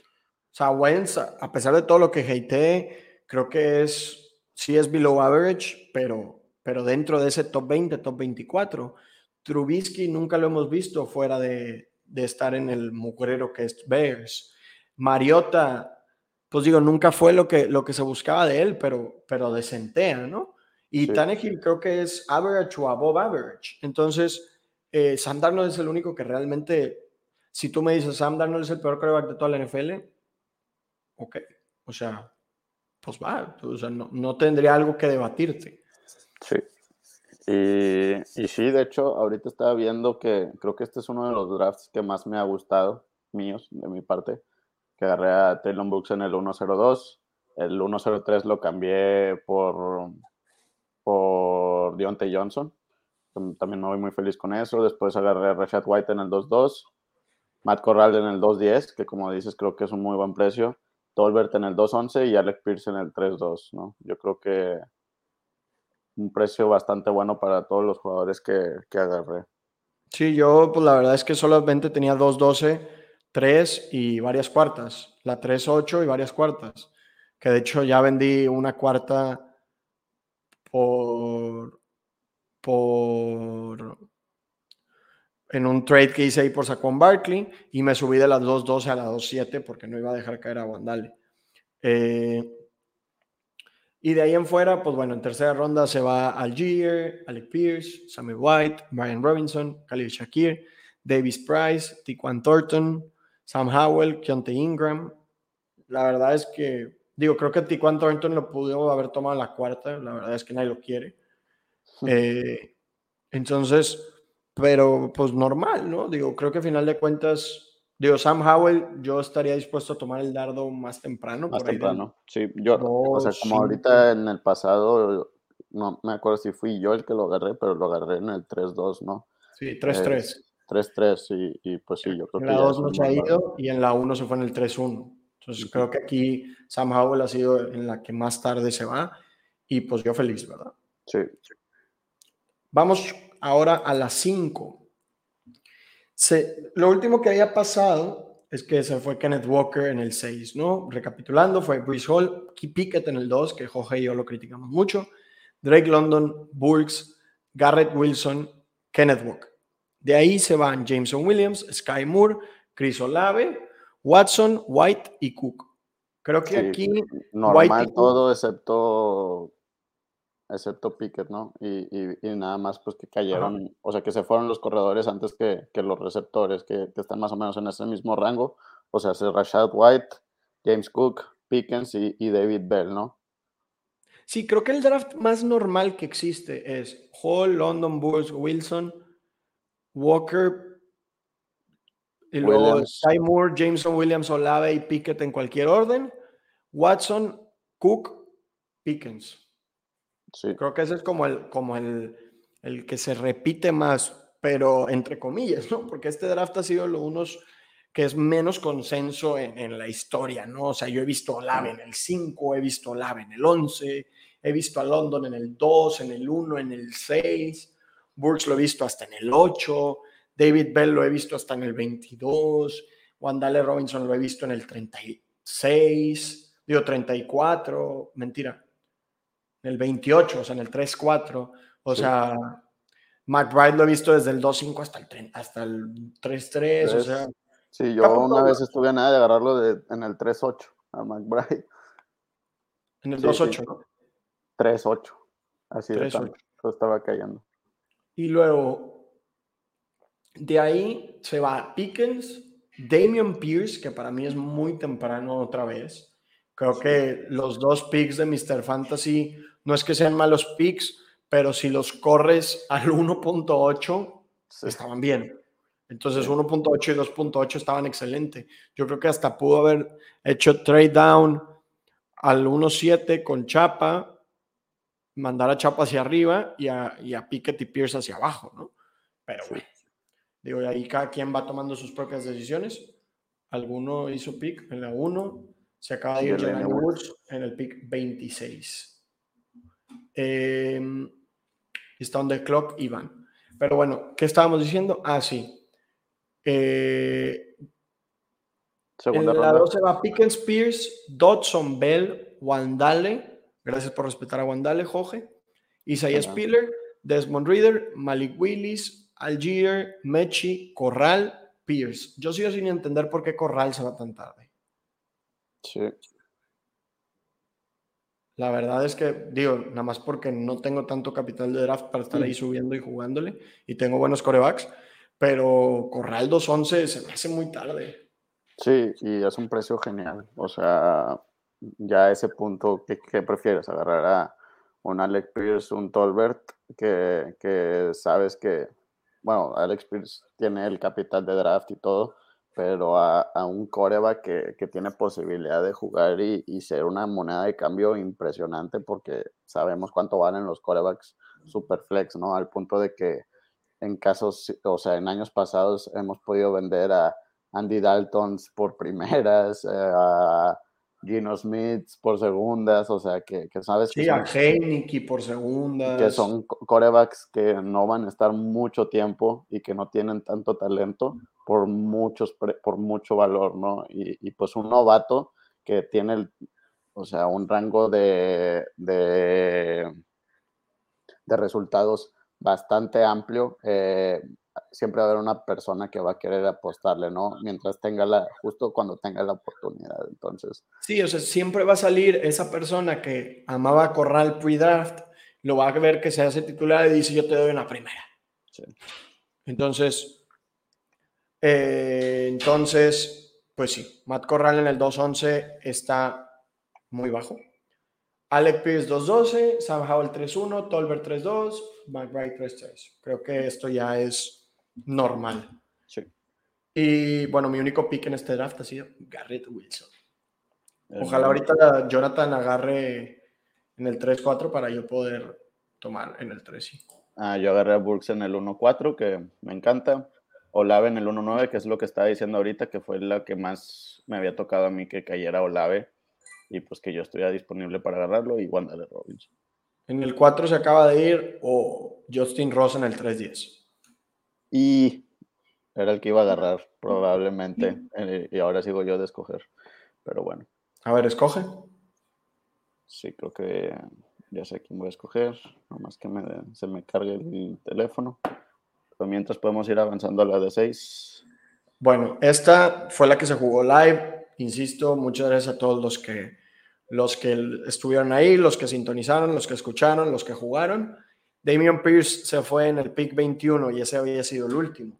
sea, Wentz, a pesar de todo lo que hate, creo que es, sí es below average, pero, pero dentro de ese top 20, top 24. Trubisky nunca lo hemos visto fuera de, de estar en el mugrero que es Bears. Mariota, pues digo, nunca fue lo que, lo que se buscaba de él, pero, pero decentea, ¿no? Y sí. creo que es average o above average. Entonces, eh, Sam Darnold es el único que realmente, si tú me dices Sam Darnold es el peor quarterback de toda la NFL, ok, o sea, pues va, o sea, no, no tendría algo que debatirte. Sí. Y, sí, de hecho, ahorita estaba viendo que creo que este es uno de los drafts que más me ha gustado, míos, de mi parte, que agarré a Taylor Books en el 102, el 103 lo cambié por, por Deontay Johnson, también me voy muy feliz con eso, después agarré a Rashad White en el 2-2, Matt Corral en el 2-10, que como dices creo que es un muy buen precio, Tolbert en el 2-11 y Alec Pierce en el 3-2, ¿no? Yo creo que un precio bastante bueno para todos los jugadores que, que agarré. Sí, yo pues la verdad es que solamente tenía 2-12, 3 y varias cuartas. La 3-8 y varias cuartas. Que de hecho ya vendí una cuarta por, por en un trade que hice ahí por Saquon Barkley y me subí de las 2.12 a la 2.7 porque no iba a dejar caer a Wandale. Eh, y de ahí en fuera, pues bueno, en tercera ronda se va Algier, Alec Pierce, Samuel White, Brian Robinson, Khalil Shakir, Davis Price, Tiquan Thornton, Sam Howell, Keontae Ingram. La verdad es que, digo, creo que Tiquan Thornton lo pudo haber tomado la cuarta, la verdad es que nadie lo quiere. Eh, entonces, pero pues normal, ¿no? Digo, creo que a final de cuentas Digo, Sam Howell, yo estaría dispuesto a tomar el dardo más temprano. Más temprano, sí. Yo, o sea, como ahorita en el pasado, no me acuerdo si fui yo el que lo agarré, pero lo agarré en el 3-2, ¿no? Sí, 3-3. 3-3, y, y, pues sí, yo creo en que. En la 2 no se ha ido y en la 1 se fue en el 3-1. Entonces creo que aquí Sam Howell ha sido en la que más tarde se va y pues yo feliz, ¿verdad? Sí. Vamos ahora a las 5 lo último que había pasado es que se fue Kenneth Walker en el 6, ¿no? Recapitulando, fue Bruce Hall, Key Pickett en el 2, que Jorge y yo lo criticamos mucho, Drake London, Burks, Garrett Wilson, Kenneth Walker. De ahí se van Jameson Williams, Sky Moore, Chris Olave, Watson, White y Cook. Creo que aquí. Normal todo, excepto excepto Pickett, ¿no? Y, y, nada más pues que cayeron, o sea, que se fueron los corredores antes que, que los receptores, que, que, están más o menos en ese mismo rango, o sea, Rashad White, James Cook, Pickens y, y, David Bell, ¿no? Sí, creo que el draft más normal que existe es Hall, London, Bulls, Wilson, Walker, y luego Moore, Jameson Williams, Olave y Pickett en cualquier orden, Watson, Cook, Pickens. Creo que ese es como el, como el, el que se repite más, pero entre comillas, ¿no? Porque este draft ha sido lo unos que es menos consenso en, en, la historia, ¿no? O sea, yo he visto a Olave en el 5, he visto a Olave en el 11, he visto a London en el 2, en el 1, en el 6, Burks lo he visto hasta en el 8, David Bell lo he visto hasta en el 22, Wandale Robinson lo he visto en el 36, digo 34, mentira, en el 28, o sea, en el 3-4. O sea, McBride lo he visto desde el 2-5 hasta el, hasta el 3-3. O sea, sí, yo una vez estuve a nada de agarrarlo de, en el 3-8 a McBride. En el 2-8, ¿no? 3-8. Así de tanto. Yo estaba cayendo. Y luego, de ahí se va Pickens, Damian Pierce, que para mí es muy temprano otra vez. Creo que los dos picks de Mr. Fantasy no es que sean malos picks, pero si los corres al 1.8, estaban bien. Entonces 1.8 y 2.8 estaban excelentes. Yo creo que hasta pudo haber hecho trade down al 1.7 con Chapa, mandar a Chapa hacia arriba y a, y a Pickett y Pierce hacia abajo, ¿no? Pero bueno, digo, y ahí cada quien va tomando sus propias decisiones. Alguno hizo pick en la 1, se acaba de ir Woods en el pick 26. Eh, está on the clock, Iván. Pero bueno, ¿qué estábamos diciendo? Ah, sí. Eh, en la 12 va Pickens, Pierce, Dodson, Bell, Wandale. Gracias por respetar a Wandale, Jorge. Isaiah Spiller, Desmond Reader, Malik Willis, Algier, Mechi, Corral, Pierce. Yo sigo sin entender por qué Corral se va tan tarde. Sí. La verdad es que, digo, nada más porque no tengo tanto capital de draft para estar ahí mm. subiendo y jugándole y tengo buenos corebacks, pero Corral 211 se me hace muy tarde. Sí, y es un precio genial. O sea, ya a ese punto, ¿qué, prefieres? ¿Agarrar a un Alex Pierce, un Tolbert, que, que sabes que, bueno, Alex Pierce tiene el capital de draft y todo, pero a, un coreback que, que, tiene posibilidad de jugar y, y, ser una moneda de cambio impresionante porque sabemos cuánto valen los corebacks super flex, ¿no? Al punto de que en casos, o sea, en años pasados hemos podido vender a Andy Daltons por primeras, eh, a Gino Smith por segundas, o sea, que, sabes que... Sí, a Heineke por segundas. Que son corebacks que no van a estar mucho tiempo y que no tienen tanto talento por, muchos, por mucho valor, ¿no? Y, pues un novato que tiene, o sea, un rango de, de, de resultados bastante amplio, eh, siempre va a haber una persona que va a querer apostarle, ¿no? Mientras tenga la, justo cuando tenga la oportunidad, entonces. Sí, o sea, siempre va a salir esa persona que amaba Corral pre-draft, lo va a ver que se hace titular y dice, yo te doy una primera. Sí. Entonces, eh, entonces, pues sí, Matt Corral en el 2-11 está muy bajo. Alec Pierce 2-12, Sam Howell 3-1, Tolbert 3-2, McBride 3-3. Creo que esto ya es normal. Sí. Y bueno, mi único pick en este draft ha sido Garrett Wilson. Ojalá ahorita Jonathan agarre en el 3-4 para yo poder tomar en el 3. Ah, yo agarré a Burks en el 1-4, que me encanta. Olave en el 1-9, que es lo que estaba diciendo ahorita, que fue la que más me había tocado a mí que cayera Olave y pues que yo estuviera disponible para agarrarlo y Wanda de Robinson. En el 4 se acaba de ir o Justin Ross en el 3-10. Y era el que iba a agarrar probablemente eh, y ahora sigo yo de escoger, pero bueno. A ver, escoge. Sí, creo que ya sé quién voy a escoger, nomás que se me cargue el teléfono. Pero mientras podemos ir avanzando a la de 6. Bueno, esta fue la que se jugó live Insisto, muchas gracias a todos los que, los que estuvieron ahí, los que sintonizaron, los que escucharon, los que jugaron. Damian Pierce se fue en el pick 21 y ese había sido el último.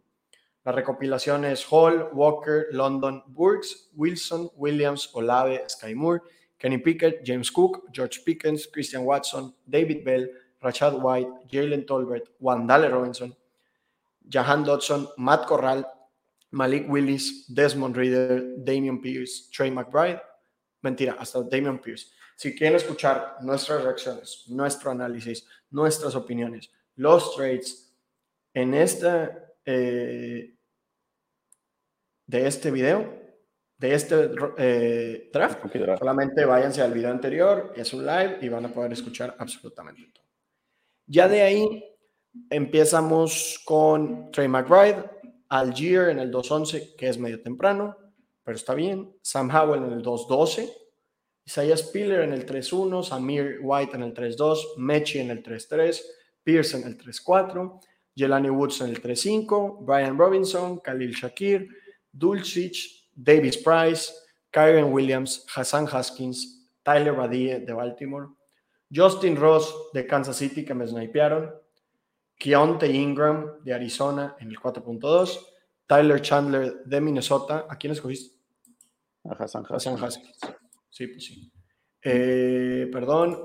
La recopilación es Hall, Walker, London, Burks, Wilson, Williams, Olave, Sky Moore, Kenny Pickett, James Cook, George Pickens, Christian Watson, David Bell, Rashad White, Jalen Tolbert, Wandale Robinson, Jahan Dodson, Matt Corral, Malik Willis, Desmond Reader, Damian Pierce, Trey McBride. Mentira, hasta Damian Pierce. Si quieren escuchar nuestras reacciones, nuestro análisis, nuestras opiniones, los trades en esta eh, de este video, de este eh, draft, solamente váyanse al video anterior, es un live y van a poder escuchar absolutamente todo. Ya de ahí empezamos con Trey McBride, Algier en el 2.11, que es medio temprano, pero está bien. Sam Howell en el 2.12. Isaiah Spiller en el 3.1. Samir White en el 3.2. Mechi en el 3.3. Pierce en el 3.4. Jelani Woods en el 3.5. Brian Robinson. Khalil Shakir. Dulcich. Davis Price. Kyron Williams. Hassan Haskins. Tyler Badie de Baltimore. Justin Ross de Kansas City que me snipearon. Keontae Ingram de Arizona en el 4.2, Tyler Chandler de Minnesota. ¿A quién escogiste? A Hassan Haskins. Sí, pues sí. Eh, perdón.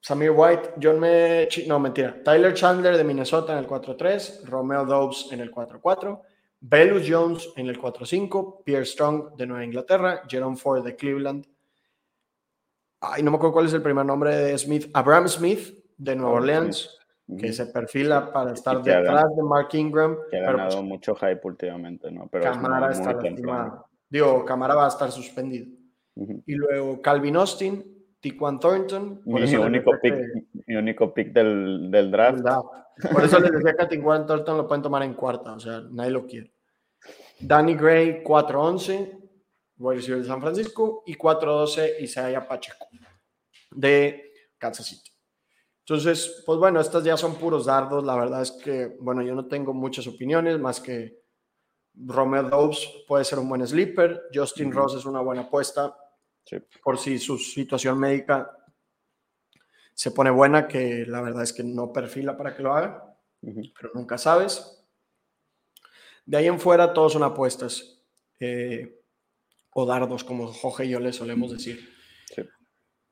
Samir White, John me... No, mentira. Tyler Chandler de Minnesota en el 4.3, Romeo Dobbs en el 4.4, Belus Jones en el 4.5, Pierre Strong de Nueva Inglaterra, Jerome Ford de Cleveland. Ay, no me acuerdo cuál es el primer nombre de Smith. Abraham Smith de Nueva Orleans que se perfila para estar detrás de Mark Ingram. Que ha pues ganado mucho hype últimamente, ¿no? Pero Camara está lastimado. Digo, Camara va a estar suspendido. Y luego Calvin Austin, Tiquan Thornton. Mi, único pick, mi único pick del, del draft. Por eso les decía que a Tiquan Thornton lo pueden tomar en cuarta, o sea, nadie lo quiere. Danny Gray, 4-11, voy a decir de San Francisco, y 4-12, Isaiah Pacheco, de Kansas City. Entonces, pues bueno, estas ya son puros dardos. La verdad es que, bueno, yo no tengo muchas opiniones más que Romeo Dobbs puede ser un buen sleeper. Justin Ross es una buena apuesta. Por si su situación médica se pone buena, que la verdad es que no perfila para que lo haga, pero nunca sabes. De ahí en fuera, todos son apuestas. Eh, o dardos, como Jorge y yo le solemos decir.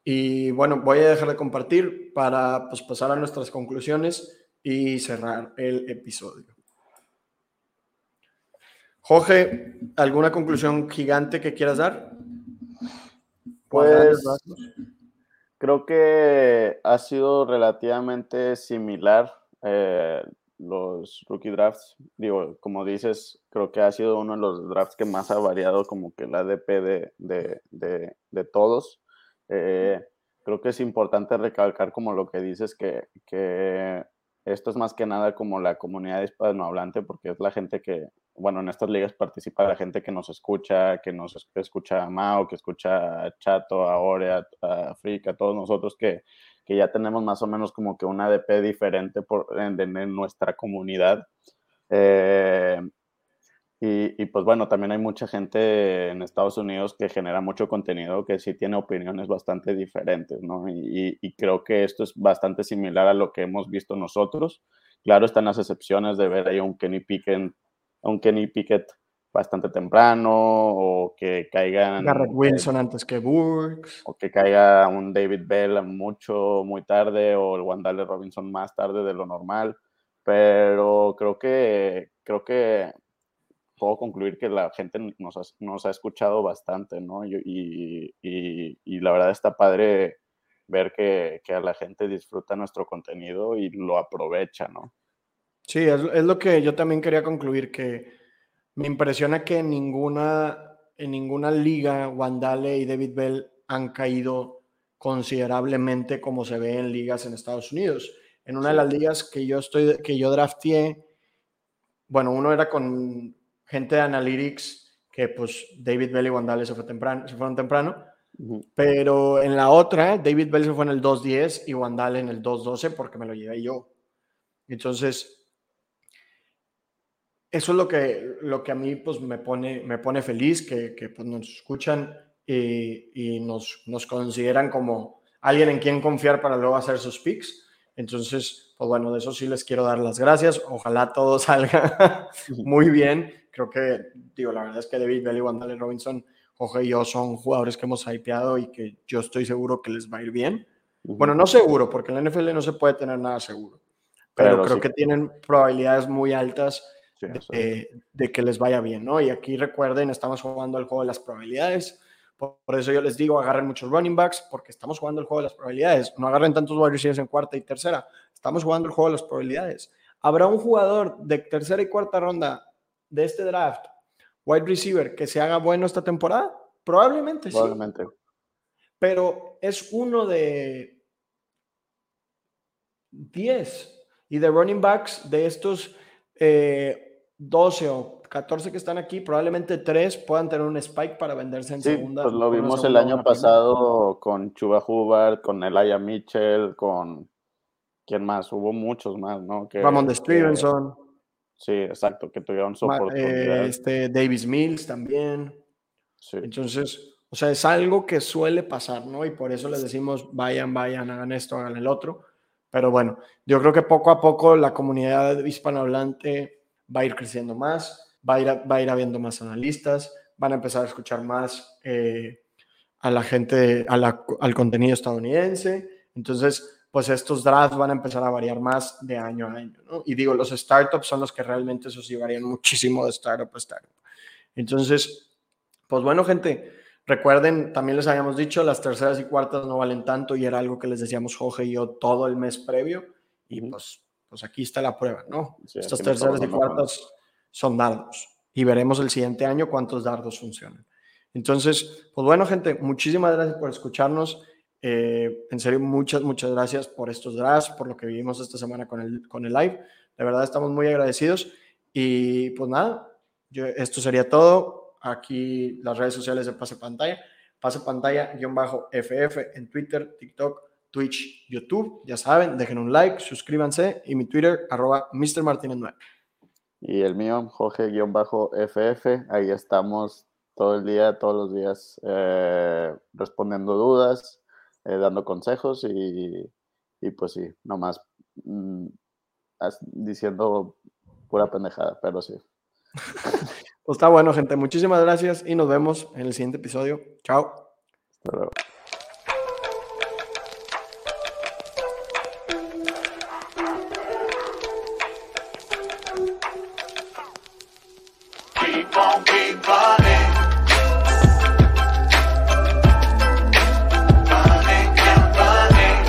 Y bueno, voy a dejar de compartir para pues, pasar a nuestras conclusiones y cerrar el episodio. Jorge, ¿alguna conclusión gigante que quieras dar? Pues creo que ha sido relativamente similar eh, los rookie drafts. Digo, como dices, creo que ha sido uno de los drafts que más ha variado como que la ADP de, de, de, todos. Eh, creo que es importante recalcar como lo que dices, que, que esto es más que nada como la comunidad hispanohablante, porque es la gente que, bueno, en estas ligas participa la gente que nos escucha, que nos escucha a Mao, que escucha a Chato, a Ore, a, Africa, a todos nosotros que, que, ya tenemos más o menos como que un ADP diferente por, en, en nuestra comunidad. Eh, y, y, pues bueno, también hay mucha gente en Estados Unidos que genera mucho contenido que sí tiene opiniones bastante diferentes, ¿no? Y, y, creo que esto es bastante similar a lo que hemos visto nosotros. Claro, están las excepciones de ver ahí un Kenny Pickett, un Kenny Pickett bastante temprano o que caigan... Garrett Wilson antes que Burks. O que caiga un David Bell mucho, muy tarde o el Wandale Robinson más tarde de lo normal. Pero creo que, creo que puedo concluir que la gente nos ha, nos ha escuchado bastante, ¿no? Y, y, y, la verdad está padre ver que, que, a la gente disfruta nuestro contenido y lo aprovecha, ¿no? Sí, es, es, lo que yo también quería concluir, que me impresiona que en ninguna, en ninguna liga Wandale y David Bell han caído considerablemente como se ve en ligas en Estados Unidos. En una de las ligas que yo estoy, que yo drafté, bueno, uno era con gente de Analytics que pues David Bell y Wandale se, fue temprano, se fueron temprano, pero en la otra David Bell se fue en el 2.10 y Wandale en el 2.12 porque me lo llevé yo. Entonces, eso es lo que, lo que a mí pues me pone, me pone feliz, que, que pues, nos escuchan y, y nos, nos consideran como alguien en quien confiar para luego hacer sus picks. Entonces, pues bueno, de eso sí les quiero dar las gracias. Ojalá todo salga muy bien creo que, digo, la verdad es que David Bell y Wandale Robinson, Jorge y yo son jugadores que hemos hypeado y que yo estoy seguro que les va a ir bien. Bueno, no seguro, porque en la NFL no se puede tener nada seguro, pero, creo que tienen probabilidades muy altas de, que les vaya bien, ¿no? Y aquí recuerden, estamos jugando el juego de las probabilidades. Por, eso yo les digo, agarren muchos running backs, porque estamos jugando el juego de las probabilidades. No agarren tantos wide receivers en cuarta y tercera. Estamos jugando el juego de las probabilidades. Habrá un jugador de tercera y cuarta ronda de este draft, wide receiver, que se haga bueno esta temporada? Probablemente, Probablemente. sí. Pero es uno de 10. Y de running backs, de estos 12 eh, o 14 que están aquí, probablemente 3 puedan tener un spike para venderse en segunda. Pues lo vimos el año pasado con Chuba Hubbard, con Elijah Mitchell, con. ¿Quién más? Hubo muchos más, ¿no? Que, Ramon de Stevenson. Sí, exacto, que tuvieron su eh, Este, Davis Mills también. Sí. Entonces, o sea, es algo que suele pasar, ¿no? Y por eso les decimos, vayan, vayan, hagan esto, hagan el otro. Pero bueno, yo creo que poco a poco la comunidad hispanohablante va a ir creciendo más, va a ir, va a ir habiendo más analistas, van a empezar a escuchar más eh, a la gente, a la, al contenido estadounidense. Entonces, pues estos drafts van a empezar a variar más de año a año, ¿no? Y digo, los startups son los que realmente eso sí varían muchísimo de startup a startup. Entonces, pues bueno, gente, recuerden, también les habíamos dicho, las terceras y cuartas no valen tanto y era algo que les decíamos Jorge y yo todo el mes previo y pues, pues aquí está la prueba, ¿no? Estas terceras y cuartas son dardos y veremos el siguiente año cuántos dardos funcionan. Entonces, pues bueno, gente, muchísimas gracias por escucharnos. Eh, en serio, muchas, muchas gracias por estos drafts, por lo que vivimos esta semana con el, con el live. De verdad, estamos muy agradecidos. Y pues nada, yo, esto sería todo. Aquí las redes sociales de Pase Pantalla. Pase Pantalla, guion bajo FF en Twitter, TikTok, Twitch, YouTube. Ya saben, dejen un like, suscríbanse. Y mi Twitter, arroba Mr. Martínez 9. Y el mío, Jorge-FF. Ahí estamos todo el día, todos los días, eh, respondiendo dudas eh, dando consejos y, y, pues sí, nomás mmm, diciendo pura pendejada, pero sí. pues está bueno, gente. Muchísimas gracias y nos vemos en el siguiente episodio. Chao. Hasta luego.